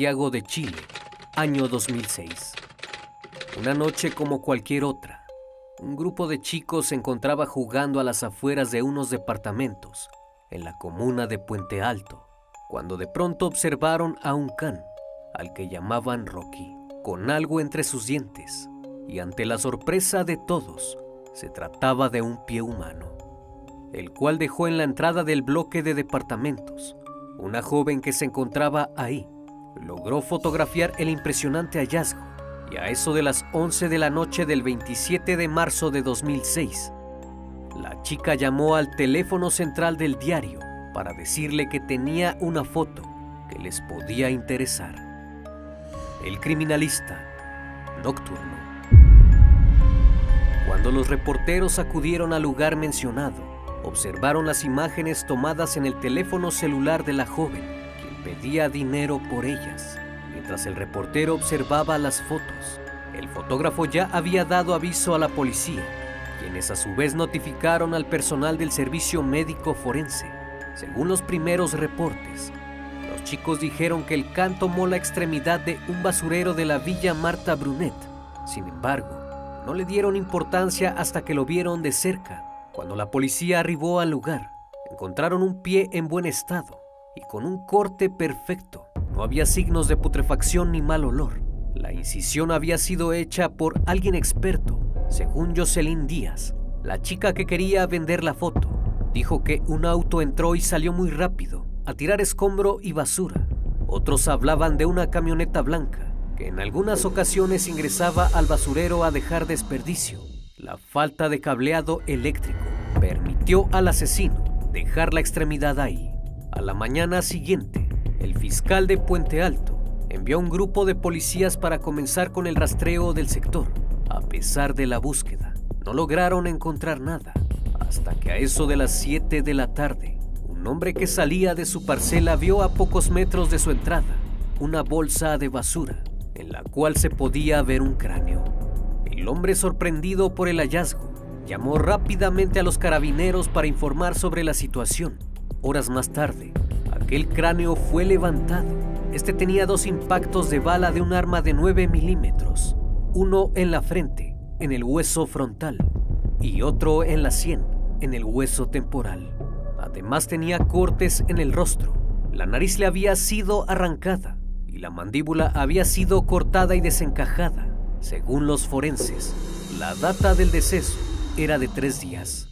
Santiago de Chile, año 2006. Una noche como cualquier otra, un grupo de chicos se encontraba jugando a las afueras de unos departamentos en la comuna de Puente Alto, cuando de pronto observaron a un can, al que llamaban Rocky, con algo entre sus dientes, y ante la sorpresa de todos, se trataba de un pie humano, el cual dejó en la entrada del bloque de departamentos una joven que se encontraba ahí logró fotografiar el impresionante hallazgo y a eso de las 11 de la noche del 27 de marzo de 2006, la chica llamó al teléfono central del diario para decirle que tenía una foto que les podía interesar. El criminalista nocturno. Cuando los reporteros acudieron al lugar mencionado, observaron las imágenes tomadas en el teléfono celular de la joven pedía dinero por ellas. Mientras el reportero observaba las fotos, el fotógrafo ya había dado aviso a la policía, quienes a su vez notificaron al personal del servicio médico forense. Según los primeros reportes, los chicos dijeron que el can tomó la extremidad de un basurero de la villa Marta Brunet. Sin embargo, no le dieron importancia hasta que lo vieron de cerca. Cuando la policía arribó al lugar, encontraron un pie en buen estado y con un corte perfecto. No había signos de putrefacción ni mal olor. La incisión había sido hecha por alguien experto, según Jocelyn Díaz, la chica que quería vender la foto. Dijo que un auto entró y salió muy rápido, a tirar escombro y basura. Otros hablaban de una camioneta blanca, que en algunas ocasiones ingresaba al basurero a dejar desperdicio. La falta de cableado eléctrico permitió al asesino dejar la extremidad ahí. A la mañana siguiente, el fiscal de Puente Alto envió un grupo de policías para comenzar con el rastreo del sector. A pesar de la búsqueda, no lograron encontrar nada, hasta que a eso de las 7 de la tarde, un hombre que salía de su parcela vio a pocos metros de su entrada una bolsa de basura en la cual se podía ver un cráneo. El hombre sorprendido por el hallazgo llamó rápidamente a los carabineros para informar sobre la situación Horas más tarde, aquel cráneo fue levantado. Este tenía dos impactos de bala de un arma de 9 milímetros, uno en la frente, en el hueso frontal, y otro en la sien, en el hueso temporal. Además tenía cortes en el rostro. La nariz le había sido arrancada y la mandíbula había sido cortada y desencajada. Según los forenses, la data del deceso era de tres días.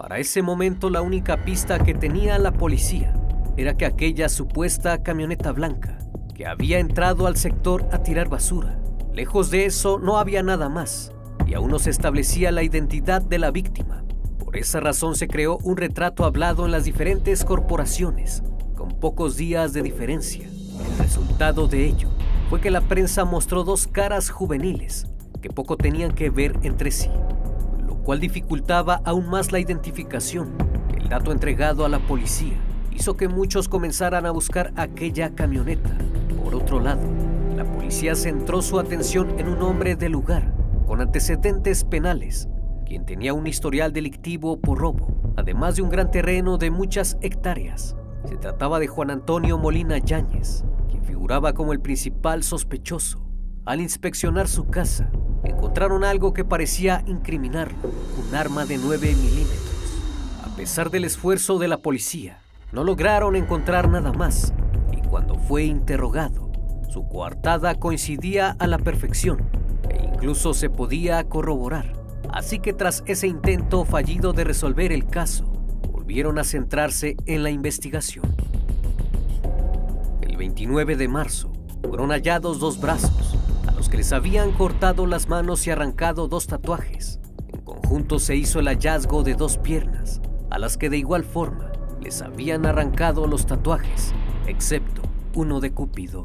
Para ese momento la única pista que tenía la policía era que aquella supuesta camioneta blanca que había entrado al sector a tirar basura. Lejos de eso no había nada más y aún no se establecía la identidad de la víctima. Por esa razón se creó un retrato hablado en las diferentes corporaciones, con pocos días de diferencia. El resultado de ello fue que la prensa mostró dos caras juveniles que poco tenían que ver entre sí cual dificultaba aún más la identificación. El dato entregado a la policía hizo que muchos comenzaran a buscar aquella camioneta. Por otro lado, la policía centró su atención en un hombre del lugar con antecedentes penales, quien tenía un historial delictivo por robo, además de un gran terreno de muchas hectáreas. Se trataba de Juan Antonio Molina Yáñez, quien figuraba como el principal sospechoso. Al inspeccionar su casa, encontraron algo que parecía incriminarlo, un arma de 9 milímetros. A pesar del esfuerzo de la policía, no lograron encontrar nada más, y cuando fue interrogado, su coartada coincidía a la perfección e incluso se podía corroborar. Así que tras ese intento fallido de resolver el caso, volvieron a centrarse en la investigación. El 29 de marzo fueron hallados dos brazos, los que les habían cortado las manos y arrancado dos tatuajes. En conjunto se hizo el hallazgo de dos piernas, a las que de igual forma les habían arrancado los tatuajes, excepto uno de Cúpido.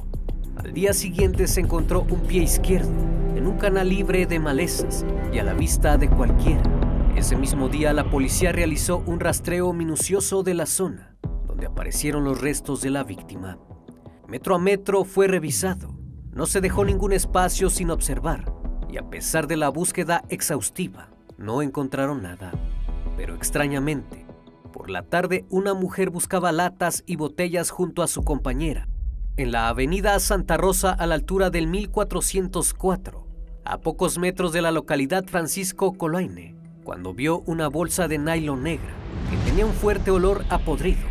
Al día siguiente se encontró un pie izquierdo en un canal libre de malezas y a la vista de cualquiera. Ese mismo día la policía realizó un rastreo minucioso de la zona donde aparecieron los restos de la víctima. Metro a metro fue revisado. No se dejó ningún espacio sin observar y a pesar de la búsqueda exhaustiva, no encontraron nada. Pero extrañamente, por la tarde una mujer buscaba latas y botellas junto a su compañera en la avenida Santa Rosa a la altura del 1404, a pocos metros de la localidad Francisco Colaine, cuando vio una bolsa de nylon negra que tenía un fuerte olor a podrido.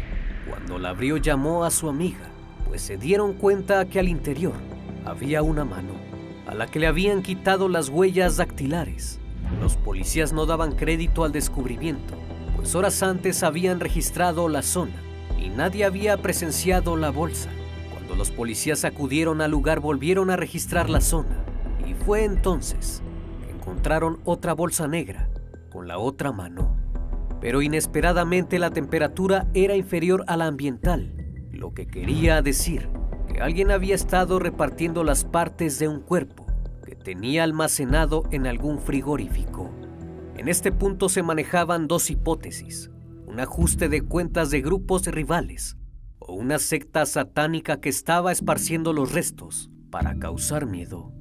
Cuando la abrió llamó a su amiga, pues se dieron cuenta que al interior había una mano, a la que le habían quitado las huellas dactilares. Los policías no daban crédito al descubrimiento, pues horas antes habían registrado la zona y nadie había presenciado la bolsa. Cuando los policías acudieron al lugar volvieron a registrar la zona y fue entonces que encontraron otra bolsa negra con la otra mano. Pero inesperadamente la temperatura era inferior a la ambiental, lo que quería decir alguien había estado repartiendo las partes de un cuerpo que tenía almacenado en algún frigorífico. En este punto se manejaban dos hipótesis, un ajuste de cuentas de grupos rivales o una secta satánica que estaba esparciendo los restos para causar miedo.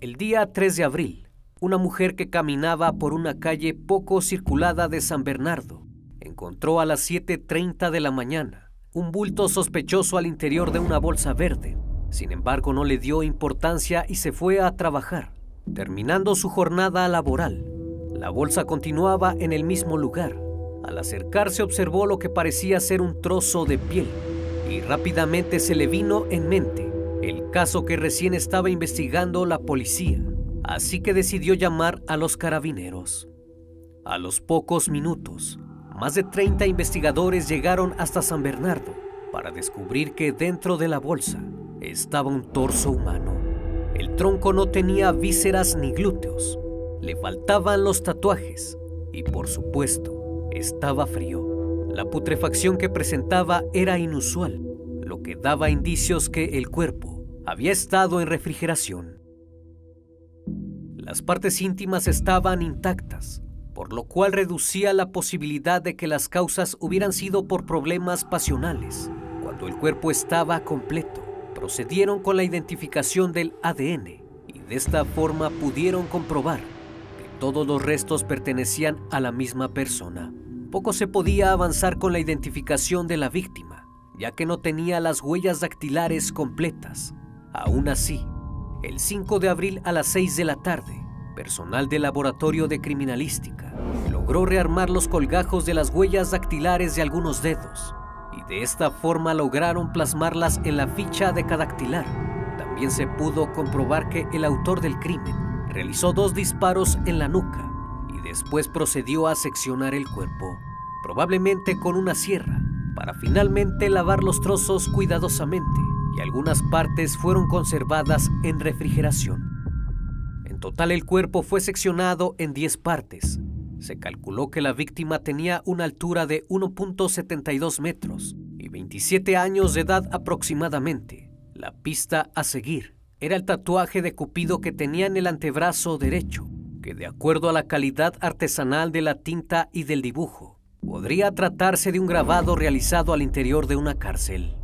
El día 3 de abril, una mujer que caminaba por una calle poco circulada de San Bernardo encontró a las 7.30 de la mañana un bulto sospechoso al interior de una bolsa verde. Sin embargo, no le dio importancia y se fue a trabajar. Terminando su jornada laboral, la bolsa continuaba en el mismo lugar, al acercarse observó lo que parecía ser un trozo de piel y rápidamente se le vino en mente el caso que recién estaba investigando la policía, así que decidió llamar a los carabineros. A los pocos minutos, más de 30 investigadores llegaron hasta San Bernardo para descubrir que dentro de la bolsa estaba un torso humano. El tronco no tenía vísceras ni glúteos, le faltaban los tatuajes y por supuesto estaba frío. La putrefacción que presentaba era inusual, lo que daba indicios que el cuerpo había estado en refrigeración. Las partes íntimas estaban intactas, por lo cual reducía la posibilidad de que las causas hubieran sido por problemas pasionales. Cuando el cuerpo estaba completo, procedieron con la identificación del ADN y de esta forma pudieron comprobar todos los restos pertenecían a la misma persona. Poco se podía avanzar con la identificación de la víctima, ya que no tenía las huellas dactilares completas. Aún así, el 5 de abril a las 6 de la tarde, personal del laboratorio de criminalística logró rearmar los colgajos de las huellas dactilares de algunos dedos y de esta forma lograron plasmarlas en la ficha de cadactilar. También se pudo comprobar que el autor del crimen realizó dos disparos en la nuca y después procedió a seccionar el cuerpo, probablemente con una sierra, para finalmente lavar los trozos cuidadosamente y algunas partes fueron conservadas en refrigeración. Total el cuerpo fue seccionado en 10 partes. Se calculó que la víctima tenía una altura de 1.72 metros y 27 años de edad aproximadamente. La pista a seguir era el tatuaje de Cupido que tenía en el antebrazo derecho, que de acuerdo a la calidad artesanal de la tinta y del dibujo, podría tratarse de un grabado realizado al interior de una cárcel.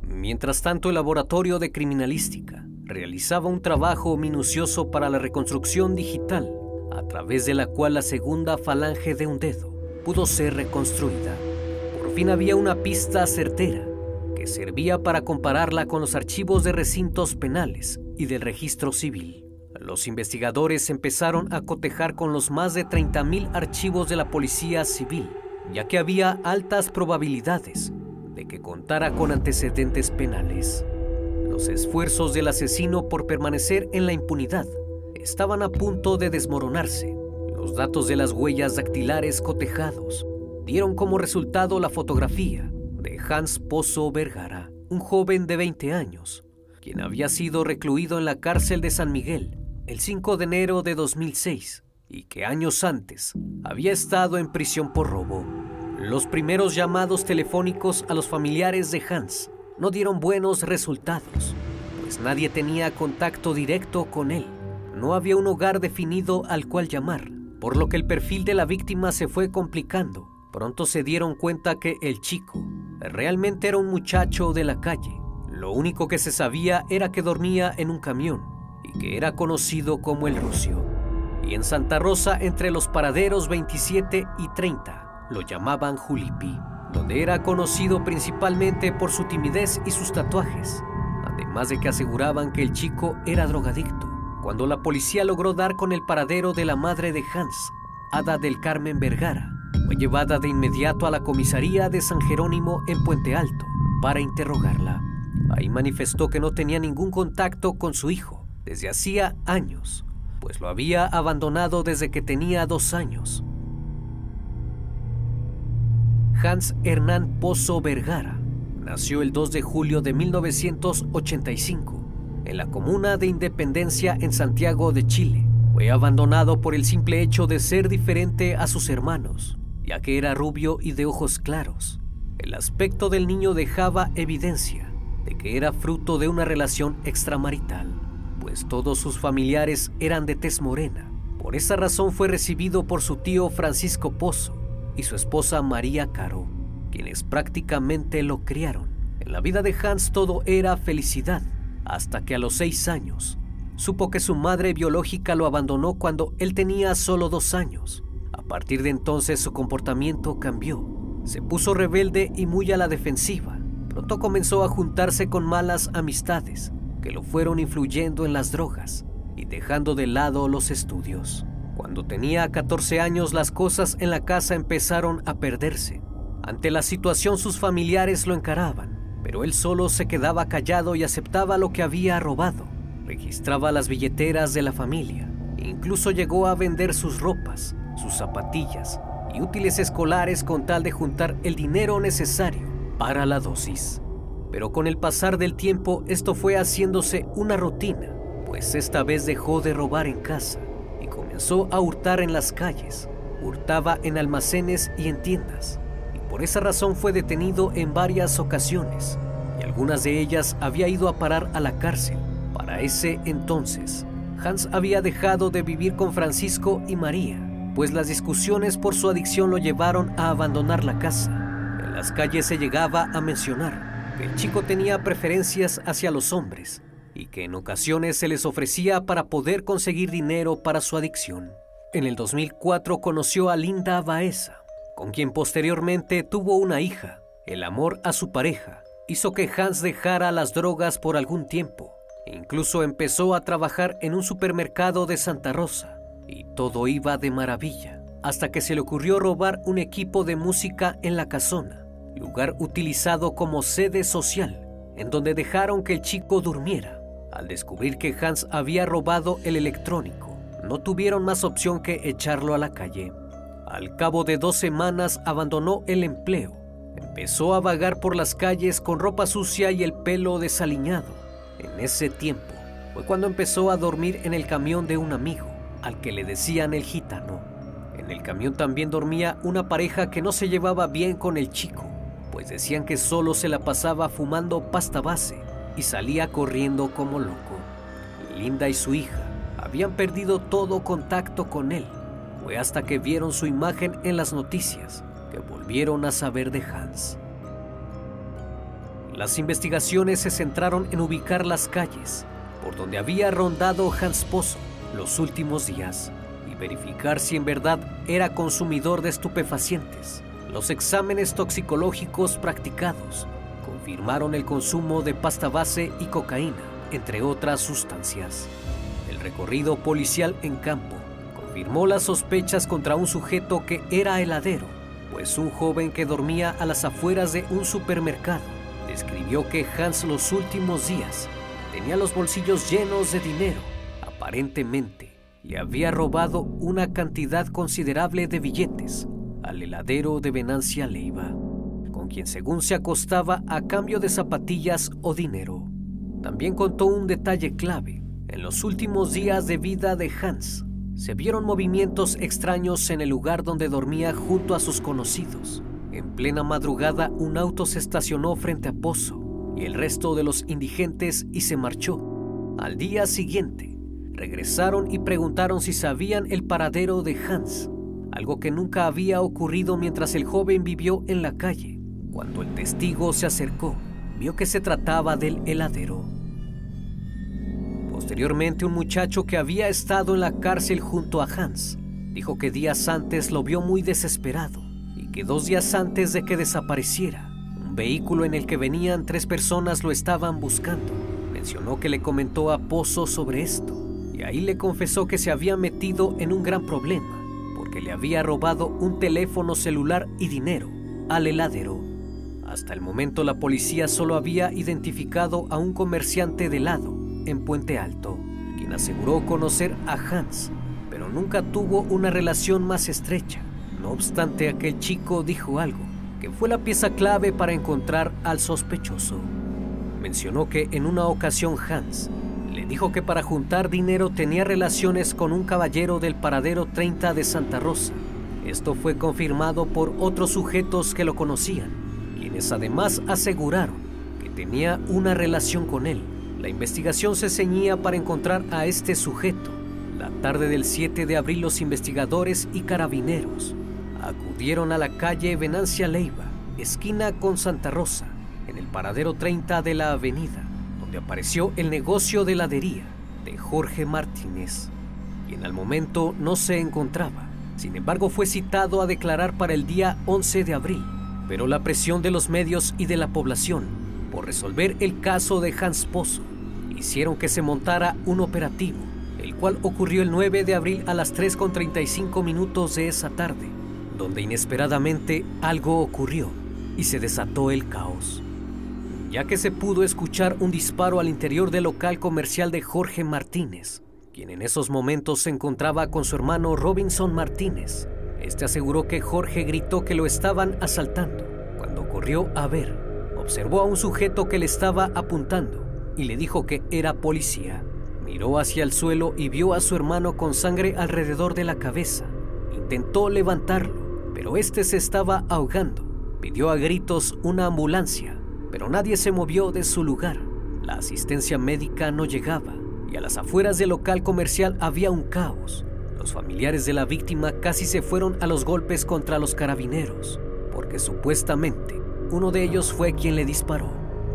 Mientras tanto, el laboratorio de criminalística realizaba un trabajo minucioso para la reconstrucción digital, a través de la cual la segunda falange de un dedo pudo ser reconstruida. Por fin había una pista certera que servía para compararla con los archivos de recintos penales y del registro civil. Los investigadores empezaron a cotejar con los más de 30.000 archivos de la Policía Civil, ya que había altas probabilidades de que contara con antecedentes penales. Los esfuerzos del asesino por permanecer en la impunidad estaban a punto de desmoronarse. Los datos de las huellas dactilares cotejados dieron como resultado la fotografía de Hans Pozo Vergara, un joven de 20 años, quien había sido recluido en la cárcel de San Miguel el 5 de enero de 2006 y que años antes había estado en prisión por robo. Los primeros llamados telefónicos a los familiares de Hans no dieron buenos resultados, pues nadie tenía contacto directo con él. No había un hogar definido al cual llamar, por lo que el perfil de la víctima se fue complicando. Pronto se dieron cuenta que el chico realmente era un muchacho de la calle. Lo único que se sabía era que dormía en un camión y que era conocido como el Rucio. Y en Santa Rosa, entre los paraderos 27 y 30, lo llamaban Julipi, donde era conocido principalmente por su timidez y sus tatuajes, además de que aseguraban que el chico era drogadicto. Cuando la policía logró dar con el paradero de la madre de Hans, Ada del Carmen Vergara, fue llevada de inmediato a la comisaría de San Jerónimo en Puente Alto para interrogarla. Ahí manifestó que no tenía ningún contacto con su hijo desde hacía años, pues lo había abandonado desde que tenía dos años. Hans Hernán Pozo Vergara nació el 2 de julio de 1985 en la comuna de Independencia en Santiago de Chile. Fue abandonado por el simple hecho de ser diferente a sus hermanos, ya que era rubio y de ojos claros. El aspecto del niño dejaba evidencia de que era fruto de una relación extramarital, pues todos sus familiares eran de tez morena. Por esa razón fue recibido por su tío Francisco Pozo y su esposa María Caro, quienes prácticamente lo criaron. En la vida de Hans todo era felicidad, hasta que a los seis años supo que su madre biológica lo abandonó cuando él tenía solo dos años. A partir de entonces su comportamiento cambió. Se puso rebelde y muy a la defensiva. Pronto comenzó a juntarse con malas amistades que lo fueron influyendo en las drogas y dejando de lado los estudios. Cuando tenía 14 años las cosas en la casa empezaron a perderse. Ante la situación sus familiares lo encaraban, pero él solo se quedaba callado y aceptaba lo que había robado. Registraba las billeteras de la familia e incluso llegó a vender sus ropas, sus zapatillas y útiles escolares con tal de juntar el dinero necesario para la dosis. Pero con el pasar del tiempo esto fue haciéndose una rutina, pues esta vez dejó de robar en casa comenzó a hurtar en las calles. Hurtaba en almacenes y en tiendas por esa razón fue detenido en varias ocasiones y algunas de ellas había ido a parar a la cárcel. Para ese entonces, Hans había dejado de vivir con Francisco y María, pues las discusiones por su adicción lo llevaron a abandonar la casa. En las calles se llegaba a mencionar que el chico tenía preferencias hacia los hombres y que en ocasiones se les ofrecía para poder conseguir dinero para su adicción. En el 2004 conoció a Linda Baeza, con quien posteriormente tuvo una hija. El amor a su pareja hizo que Hans dejara las drogas por algún tiempo. Incluso empezó a trabajar en un supermercado de Santa Rosa y todo iba de maravilla, hasta que se le ocurrió robar un equipo de música en la casona, lugar utilizado como sede social, en donde dejaron que el chico durmiera. Al descubrir que Hans había robado el electrónico, no tuvieron más opción que echarlo a la calle. Al cabo de dos semanas abandonó el empleo. Empezó a vagar por las calles con ropa sucia y el pelo desaliñado. En ese tiempo fue cuando empezó a dormir en el camión de un amigo, al que le decían el gitano. En el camión también dormía una pareja que no se llevaba bien con el chico, pues decían que solo se la pasaba fumando pasta base y salía corriendo como loco. Linda y su hija habían perdido todo contacto con él fue hasta que vieron su imagen en las noticias que volvieron a saber de Hans. Las investigaciones se centraron en ubicar las calles por donde había rondado Hans Pozo los últimos días y verificar si en verdad era consumidor de estupefacientes. Los exámenes toxicológicos practicados confirmaron el consumo de pasta base y cocaína, entre otras sustancias. El recorrido policial en campo confirmó las sospechas contra un sujeto que era heladero pues un joven que dormía a las afueras de un supermercado describió que Hans los últimos días tenía los bolsillos llenos de dinero. Aparentemente, le había robado una cantidad considerable de billetes al heladero de Venancia Leiva, quien según se acostaba a cambio de zapatillas o dinero. También contó un detalle clave. En los últimos días de vida de Hans, se vieron movimientos extraños en el lugar donde dormía junto a sus conocidos. En plena madrugada, un auto se estacionó frente a Pozo y el resto de los indigentes y se marchó. Al día siguiente, regresaron y preguntaron si sabían el paradero de Hans, algo que nunca había ocurrido mientras el joven vivió en la calle. Cuando el testigo se acercó, vio que se trataba del heladero. Posteriormente, un muchacho que había estado en la cárcel junto a Hans dijo que días antes lo vio muy desesperado y que dos días antes de que desapareciera, un vehículo en el que venían tres personas lo estaban buscando. Mencionó que le comentó a Pozo sobre esto y ahí le confesó que se había metido en un gran problema porque le había robado un teléfono celular y dinero al heladero. Hasta el momento la policía solo había identificado a un comerciante de helado en Puente Alto, quien aseguró conocer a Hans, pero nunca tuvo una relación más estrecha. No obstante, aquel chico dijo algo, que fue la pieza clave para encontrar al sospechoso. Mencionó que en una ocasión Hans le dijo que para juntar dinero tenía relaciones con un caballero del paradero 30 de Santa Rosa. Esto fue confirmado por otros sujetos que lo conocían, además aseguraron que tenía una relación con él. La investigación se ceñía para encontrar a este sujeto. La tarde del 7 de abril los investigadores y carabineros acudieron a la calle Venancia Leiva, esquina con Santa Rosa, en el paradero 30 de la avenida, donde apareció el negocio de heladería de Jorge Martínez, quien al momento no se encontraba. Sin embargo, fue citado a declarar para el día 11 de abril, pero la presión de los medios y de la población por resolver el caso de Hans Pozo hicieron que se montara un operativo, el cual ocurrió el 9 de abril a las 3.35 minutos de esa tarde, donde inesperadamente algo ocurrió y se desató el caos, ya que se pudo escuchar un disparo al interior del local comercial de Jorge Martínez, quien en esos momentos se encontraba con su hermano Robinson Martínez. Este aseguró que Jorge gritó que lo estaban asaltando. Cuando corrió a ver, observó a un sujeto que le estaba apuntando y le dijo que era policía. Miró hacia el suelo y vio a su hermano con sangre alrededor de la cabeza. Intentó levantarlo, pero este se estaba ahogando. Pidió a gritos una ambulancia, pero nadie se movió de su lugar. La asistencia médica no llegaba y a las afueras del local comercial había un caos. Los familiares de la víctima casi se fueron a los golpes contra los carabineros, porque supuestamente uno de ellos fue quien le disparó.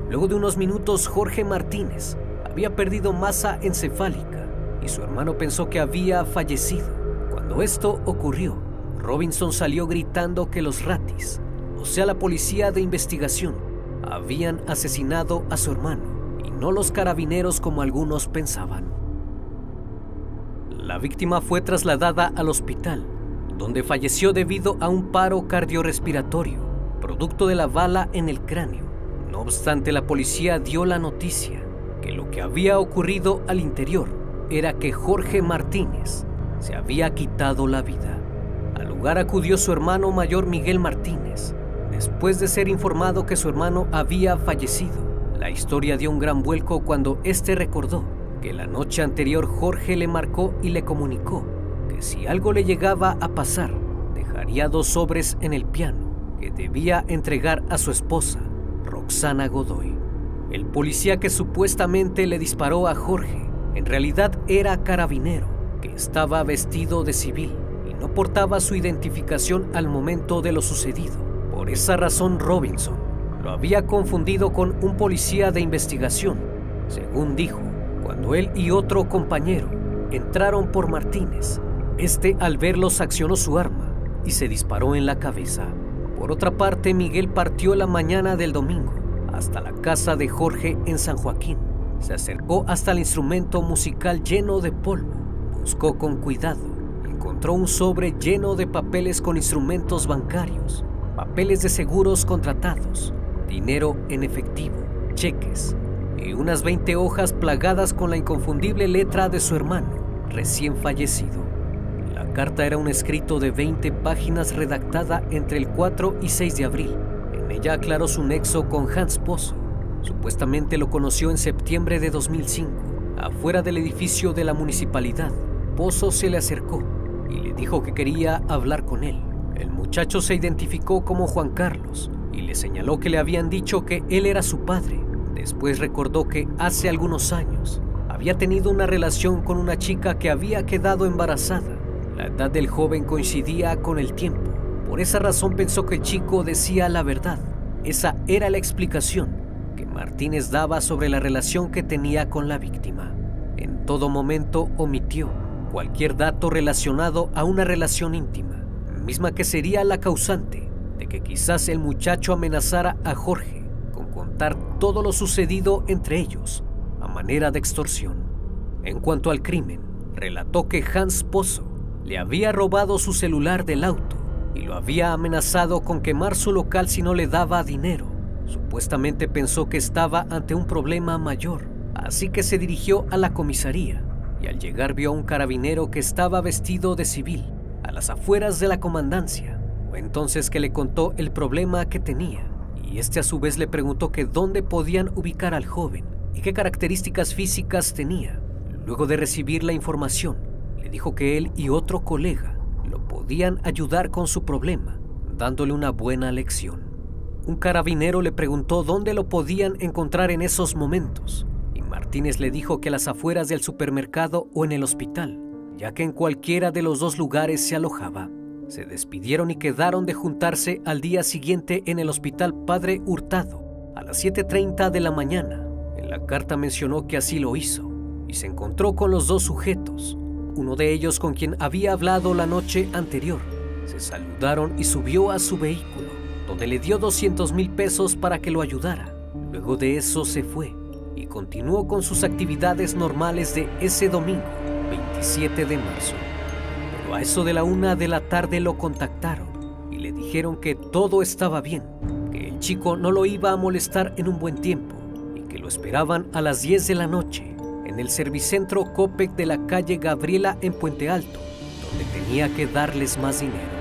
Luego de unos minutos, Jorge Martínez había perdido masa encefálica y su hermano pensó que había fallecido. Cuando esto ocurrió, Robinson salió gritando que los ratis, o sea la policía de investigación, habían asesinado a su hermano y no los carabineros como algunos pensaban. La víctima fue trasladada al hospital, donde falleció debido a un paro cardiorrespiratorio, producto de la bala en el cráneo. No obstante, la policía dio la noticia que lo que había ocurrido al interior era que Jorge Martínez se había quitado la vida. Al lugar acudió su hermano mayor Miguel Martínez, después de ser informado que su hermano había fallecido. La historia dio un gran vuelco cuando éste recordó que la noche anterior Jorge le marcó y le comunicó que si algo le llegaba a pasar, dejaría dos sobres en el piano que debía entregar a su esposa Roxana Godoy. El policía que supuestamente le disparó a Jorge en realidad era carabinero, que estaba vestido de civil y no portaba su identificación al momento de lo sucedido. Por esa razón Robinson lo había confundido con un policía de investigación, según dijo, cuando él y otro compañero entraron por Martínez. Este al verlos accionó su arma y se disparó en la cabeza. Por otra parte, Miguel partió la mañana del domingo hasta la casa de Jorge en San Joaquín. Se acercó hasta el instrumento musical lleno de polvo. Buscó con cuidado. Encontró un sobre lleno de papeles con instrumentos bancarios papeles de seguros contratados, dinero en efectivo, cheques y unas 20 hojas plagadas con la inconfundible letra de su hermano, recién fallecido. La carta era un escrito de 20 páginas redactada entre el 4 y 6 de abril. En ella aclaró su nexo con Hans Pozo. Supuestamente lo conoció en septiembre de 2005, afuera del edificio de la municipalidad. Pozo se le acercó y le dijo que quería hablar con él. El muchacho se identificó como Juan Carlos y le señaló que le habían dicho que él era su padre. Después recordó que hace algunos años había tenido una relación con una chica que había quedado embarazada. La edad del joven coincidía con el tiempo. Por esa razón pensó que el chico decía la verdad. Esa era la explicación que Martínez daba sobre la relación que tenía con la víctima. En todo momento omitió cualquier dato relacionado a una relación íntima, misma que sería la causante de que quizás el muchacho amenazara a Jorge todo lo sucedido entre ellos a manera de extorsión. En cuanto al crimen, relató que Hans Pozo le había robado su celular del auto y lo había amenazado con quemar su local si no le daba dinero. Supuestamente pensó que estaba ante un problema mayor, así que se dirigió a la comisaría y al llegar vio a un carabinero que estaba vestido de civil a las afueras de la comandancia. Fue entonces que le contó el problema que tenía y este a su vez le preguntó que dónde podían ubicar al joven y qué características físicas tenía. Luego de recibir la información, le dijo que él y otro colega lo podían ayudar con su problema, dándole una buena lección. Un carabinero le preguntó dónde lo podían encontrar en esos momentos Martínez le dijo que a las afueras del supermercado o en el hospital, ya que en cualquiera de los dos lugares se alojaba. Se despidieron y quedaron de juntarse al día siguiente en el hospital Padre Hurtado, a las 7.30 de la mañana. En la carta mencionó que así lo hizo y se encontró con los dos sujetos, uno de ellos con quien había hablado la noche anterior. Se saludaron y subió a su vehículo, donde le dio 200 mil pesos para que lo ayudara. Luego de eso se fue y continuó con sus actividades normales de ese domingo, 27 de marzo. A eso de la una de la tarde lo contactaron y le dijeron que todo estaba bien, que el chico no lo iba a molestar en un buen tiempo y que lo esperaban a las 10 de la noche en el servicentro Copec de la calle Gabriela en Puente Alto, donde tenía que darles más dinero.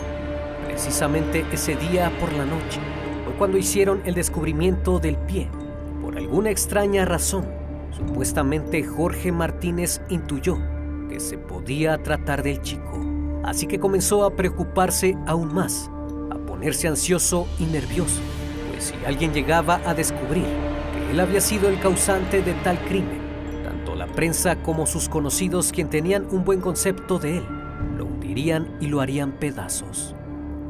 Precisamente ese día por la noche fue cuando hicieron el descubrimiento del pie por alguna extraña razón, supuestamente Jorge Martínez intuyó que se podía tratar del chico, así que comenzó a preocuparse aún más, a ponerse ansioso y nervioso, pues si alguien llegaba a descubrir que él había sido el causante de tal crimen, tanto la prensa como sus conocidos, quien tenían un buen concepto de él, lo hundirían y lo harían pedazos.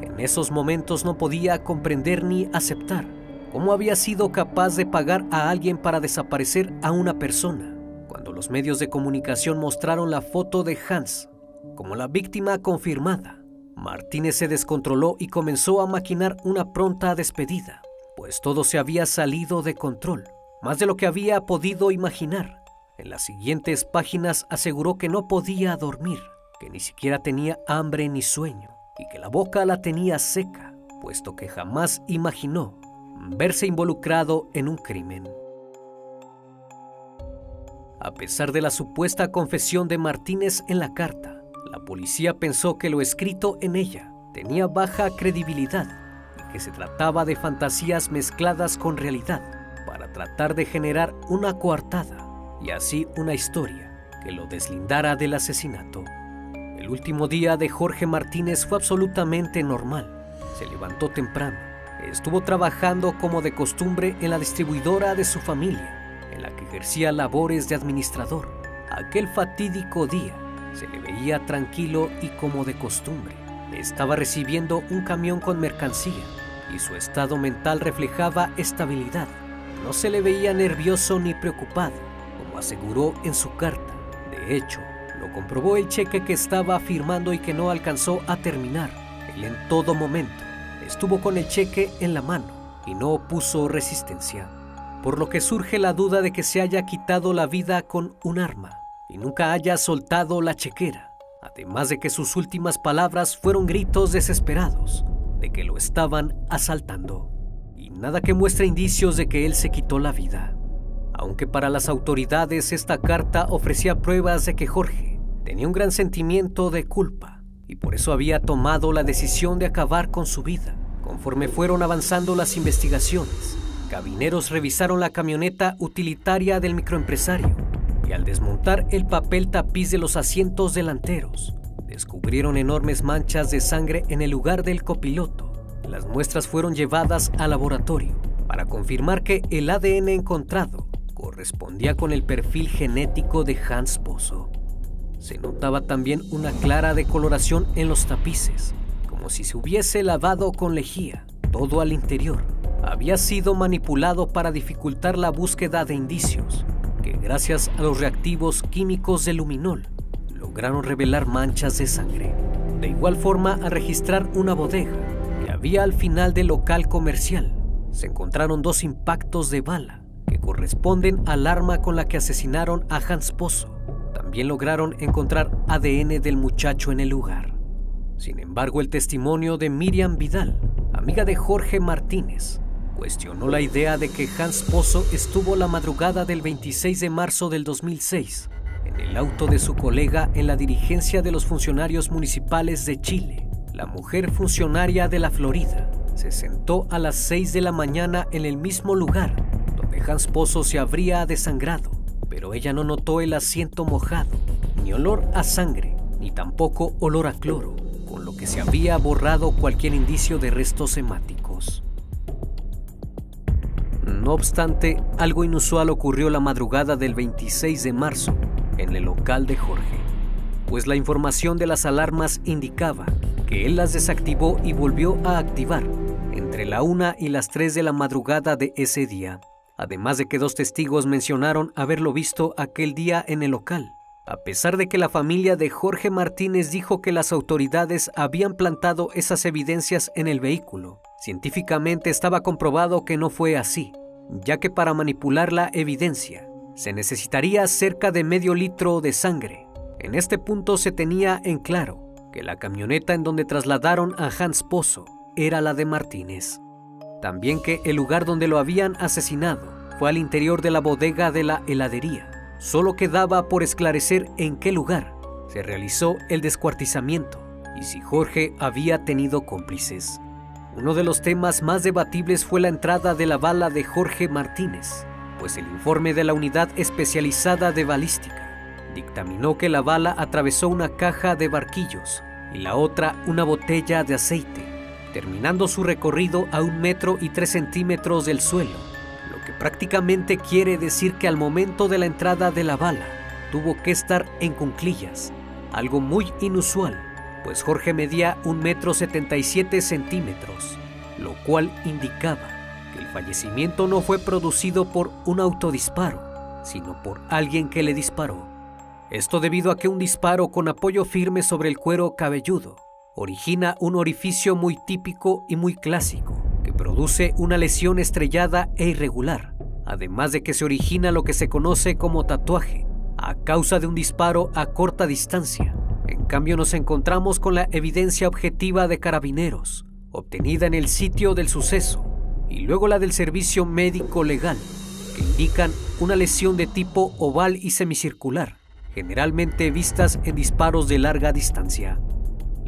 En esos momentos no podía comprender ni aceptar ¿Cómo había sido capaz de pagar a alguien para desaparecer a una persona? Cuando los medios de comunicación mostraron la foto de Hans como la víctima confirmada, Martínez se descontroló y comenzó a maquinar una pronta despedida, pues todo se había salido de control, más de lo que había podido imaginar. En las siguientes páginas aseguró que no podía dormir, que ni siquiera tenía hambre ni sueño y que la boca la tenía seca, puesto que jamás imaginó verse involucrado en un crimen. A pesar de la supuesta confesión de Martínez en la carta, la policía pensó que lo escrito en ella tenía baja credibilidad que se trataba de fantasías mezcladas con realidad para tratar de generar una coartada y así una historia que lo deslindara del asesinato. El último día de Jorge Martínez fue absolutamente normal. Se levantó temprano, estuvo trabajando como de costumbre en la distribuidora de su familia, en la que ejercía labores de administrador. Aquel fatídico día se le veía tranquilo y como de costumbre. Estaba recibiendo un camión con mercancía y su estado mental reflejaba estabilidad. No se le veía nervioso ni preocupado, como aseguró en su carta. De hecho, lo comprobó el cheque que estaba firmando y que no alcanzó a terminar. Él en todo momento estuvo con el cheque en la mano y no opuso resistencia, por lo que surge la duda de que se haya quitado la vida con un arma y nunca haya soltado la chequera, además de que sus últimas palabras fueron gritos desesperados. de que lo estaban asaltando. Y nada que muestre indicios de que él se quitó la vida. Aunque para las autoridades esta carta ofrecía pruebas de que Jorge tenía un gran sentimiento de culpa y por eso había tomado la decisión de acabar con su vida. Conforme fueron avanzando las investigaciones, cabineros revisaron la camioneta utilitaria del microempresario y al desmontar el papel tapiz de los asientos delanteros, descubrieron enormes manchas de sangre en el lugar del copiloto. Las muestras fueron llevadas al laboratorio para confirmar que el ADN encontrado correspondía con el perfil genético de Hans Pozo. Se notaba también una clara decoloración en los tapices, como si se hubiese lavado con lejía. Todo al interior había sido manipulado para dificultar la búsqueda de indicios, gracias a los reactivos químicos de luminol lograron revelar manchas de sangre. De igual forma, al registrar una bodega que había al final del local comercial, se encontraron dos impactos de bala que corresponden al arma con la que asesinaron a Hans Pozo. También lograron encontrar ADN del muchacho en el lugar. Sin embargo, el testimonio de Miriam Vidal, amiga de Jorge Martínez, cuestionó la idea de que Hans Pozo estuvo la madrugada del 26 de marzo del 2006 en el auto de su colega en la dirigencia de los funcionarios municipales de Chile. La mujer funcionaria de la Florida se sentó a las 6 de la mañana en el mismo lugar donde Hans Pozo se habría desangrado, pero ella no notó el asiento mojado, ni olor a sangre, ni tampoco olor a cloro, con lo que se había borrado cualquier indicio de restos hemáticos. No obstante, algo inusual ocurrió la madrugada del 26 de marzo en el local de Jorge, pues la información de las alarmas indicaba que él las desactivó y volvió a activar entre la 1 y las 3 de la madrugada de ese día, además de que dos testigos mencionaron haberlo visto aquel día en el local. A pesar de que la familia de Jorge Martínez dijo que las autoridades habían plantado esas evidencias en el vehículo, científicamente estaba comprobado que no fue así, ya que para manipular la evidencia se necesitaría cerca de medio litro de sangre. En este punto se tenía en claro que la camioneta en donde trasladaron a Hans Pozo era la de Martínez. También que el lugar donde lo habían asesinado fue al interior de la bodega de la heladería. Solo quedaba por esclarecer en qué lugar se realizó el descuartizamiento y si Jorge había tenido cómplices. Uno de los temas más debatibles fue la entrada de la bala de Jorge Martínez, pues el informe de la Unidad Especializada de Balística dictaminó que la bala atravesó una caja de barquillos y la otra una botella de aceite, terminando su recorrido a un metro y tres centímetros del suelo, lo que prácticamente quiere decir que al momento de la entrada de la bala tuvo que estar en cunclillas, algo muy inusual, pues Jorge medía un metro setenta y siete centímetros, lo cual indicaba el fallecimiento no fue producido por un autodisparo, sino por alguien que le disparó. Esto debido a que un disparo con apoyo firme sobre el cuero cabelludo origina un orificio muy típico y muy clásico, que produce una lesión estrellada e irregular, además de que se origina lo que se conoce como tatuaje, a causa de un disparo a corta distancia. En cambio nos encontramos con la evidencia objetiva de carabineros, obtenida en el sitio del suceso, y luego la del servicio médico legal, que indican una lesión de tipo oval y semicircular, generalmente vistas en disparos de larga distancia.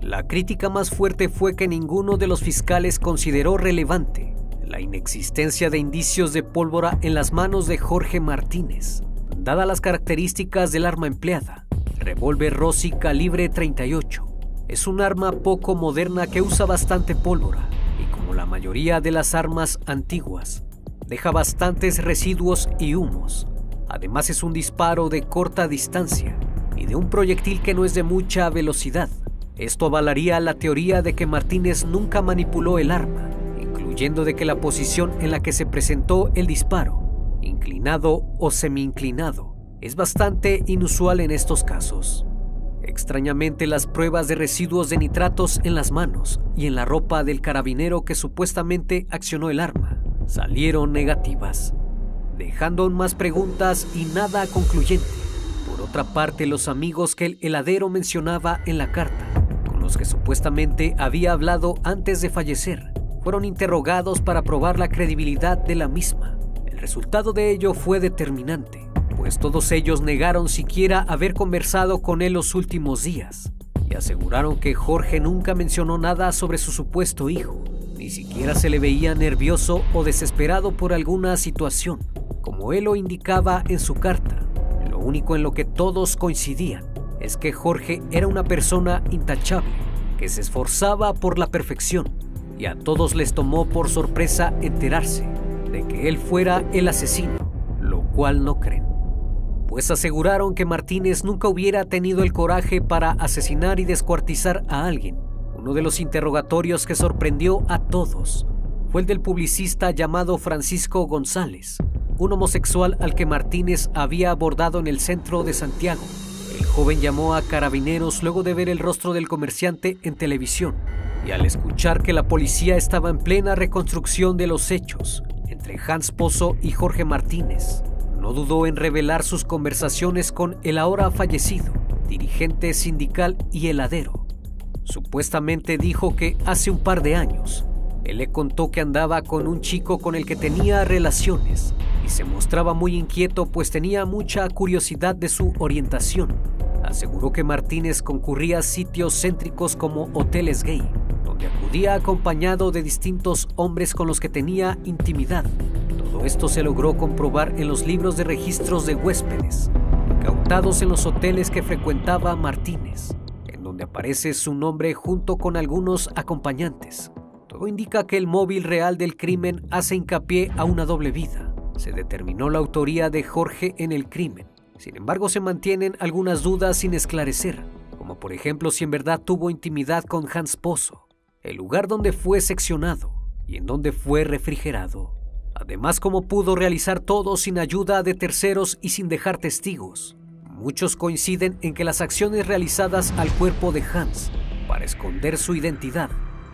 La crítica más fuerte fue que ninguno de los fiscales consideró relevante la inexistencia de indicios de pólvora en las manos de Jorge Martínez, dadas las características del arma empleada. Revólver Rossi calibre 38. Es un arma poco moderna que usa bastante pólvora la mayoría de las armas antiguas, deja bastantes residuos y humos. Además es un disparo de corta distancia y de un proyectil que no es de mucha velocidad. Esto avalaría la teoría de que Martínez nunca manipuló el arma, incluyendo de que la posición en la que se presentó el disparo, inclinado o semi-inclinado, es bastante inusual en estos casos. Extrañamente, las pruebas de residuos de nitratos en las manos y en la ropa del carabinero que supuestamente accionó el arma salieron negativas, dejando aún más preguntas y nada concluyente. Por otra parte, los amigos que el heladero mencionaba en la carta, con los que supuestamente había hablado antes de fallecer, fueron interrogados para probar la credibilidad de la misma. El resultado de ello fue determinante, pues todos ellos negaron siquiera haber conversado con él los últimos días y aseguraron que Jorge nunca mencionó nada sobre su supuesto hijo, ni siquiera se le veía nervioso o desesperado por alguna situación, como él lo indicaba en su carta. Lo único en lo que todos coincidían es que Jorge era una persona intachable, que se esforzaba por la perfección, y a todos les tomó por sorpresa enterarse de que él fuera el asesino, lo cual no creen. Pues aseguraron que Martínez nunca hubiera tenido el coraje para asesinar y descuartizar a alguien, uno de los interrogatorios que sorprendió a todos fue el del publicista llamado Francisco González, un homosexual al que Martínez había abordado en el centro de Santiago. El joven llamó a carabineros luego de ver el rostro del comerciante en televisión y al escuchar que la policía estaba en plena reconstrucción de los hechos entre Hans Pozo y Jorge Martínez, no dudó en revelar sus conversaciones con el ahora fallecido, dirigente sindical y heladero, Supuestamente dijo que hace un par de años él le contó que andaba con un chico con el que tenía relaciones y se mostraba muy inquieto pues tenía mucha curiosidad de su orientación. Aseguró que Martínez concurría a sitios céntricos como hoteles gay, donde acudía acompañado de distintos hombres con los que tenía intimidad. Esto se logró comprobar en los libros de registros de huéspedes, incautados en los hoteles que frecuentaba Martínez donde aparece su nombre junto con algunos acompañantes. Todo indica que el móvil real del crimen hace hincapié a una doble vida. Se determinó la autoría de Jorge en el crimen. Sin embargo, se mantienen algunas dudas sin esclarecer, como por ejemplo si en verdad tuvo intimidad con Hans Pozo, el lugar donde fue seccionado y en donde fue refrigerado. Además, cómo pudo realizar todo sin ayuda de terceros y sin dejar testigos. Muchos coinciden en que las acciones realizadas al cuerpo de Hans para esconder su identidad,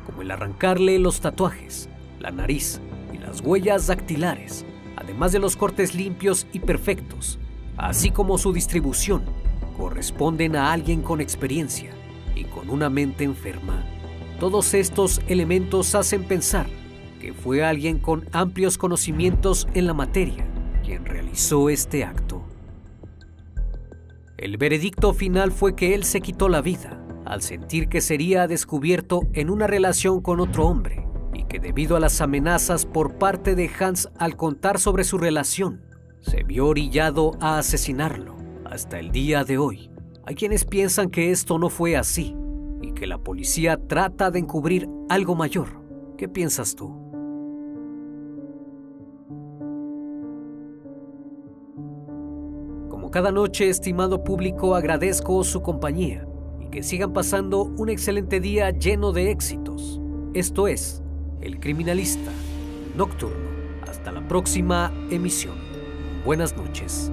como el arrancarle los tatuajes, la nariz y las huellas dactilares, además de los cortes limpios y perfectos, así como su distribución, corresponden a alguien con experiencia y con una mente enferma. Todos estos elementos hacen pensar que fue alguien con amplios conocimientos en la materia quien realizó este acto. El veredicto final fue que él se quitó la vida al sentir que sería descubierto en una relación con otro hombre y que debido a las amenazas por parte de Hans al contar sobre su relación, se vio orillado a asesinarlo. Hasta el día de hoy, hay quienes piensan que esto no fue así y que la policía trata de encubrir algo mayor. ¿Qué piensas tú? Cada noche, estimado público, agradezco su compañía y que sigan pasando un excelente día lleno de éxitos. Esto es El Criminalista Nocturno. Hasta la próxima emisión. Buenas noches.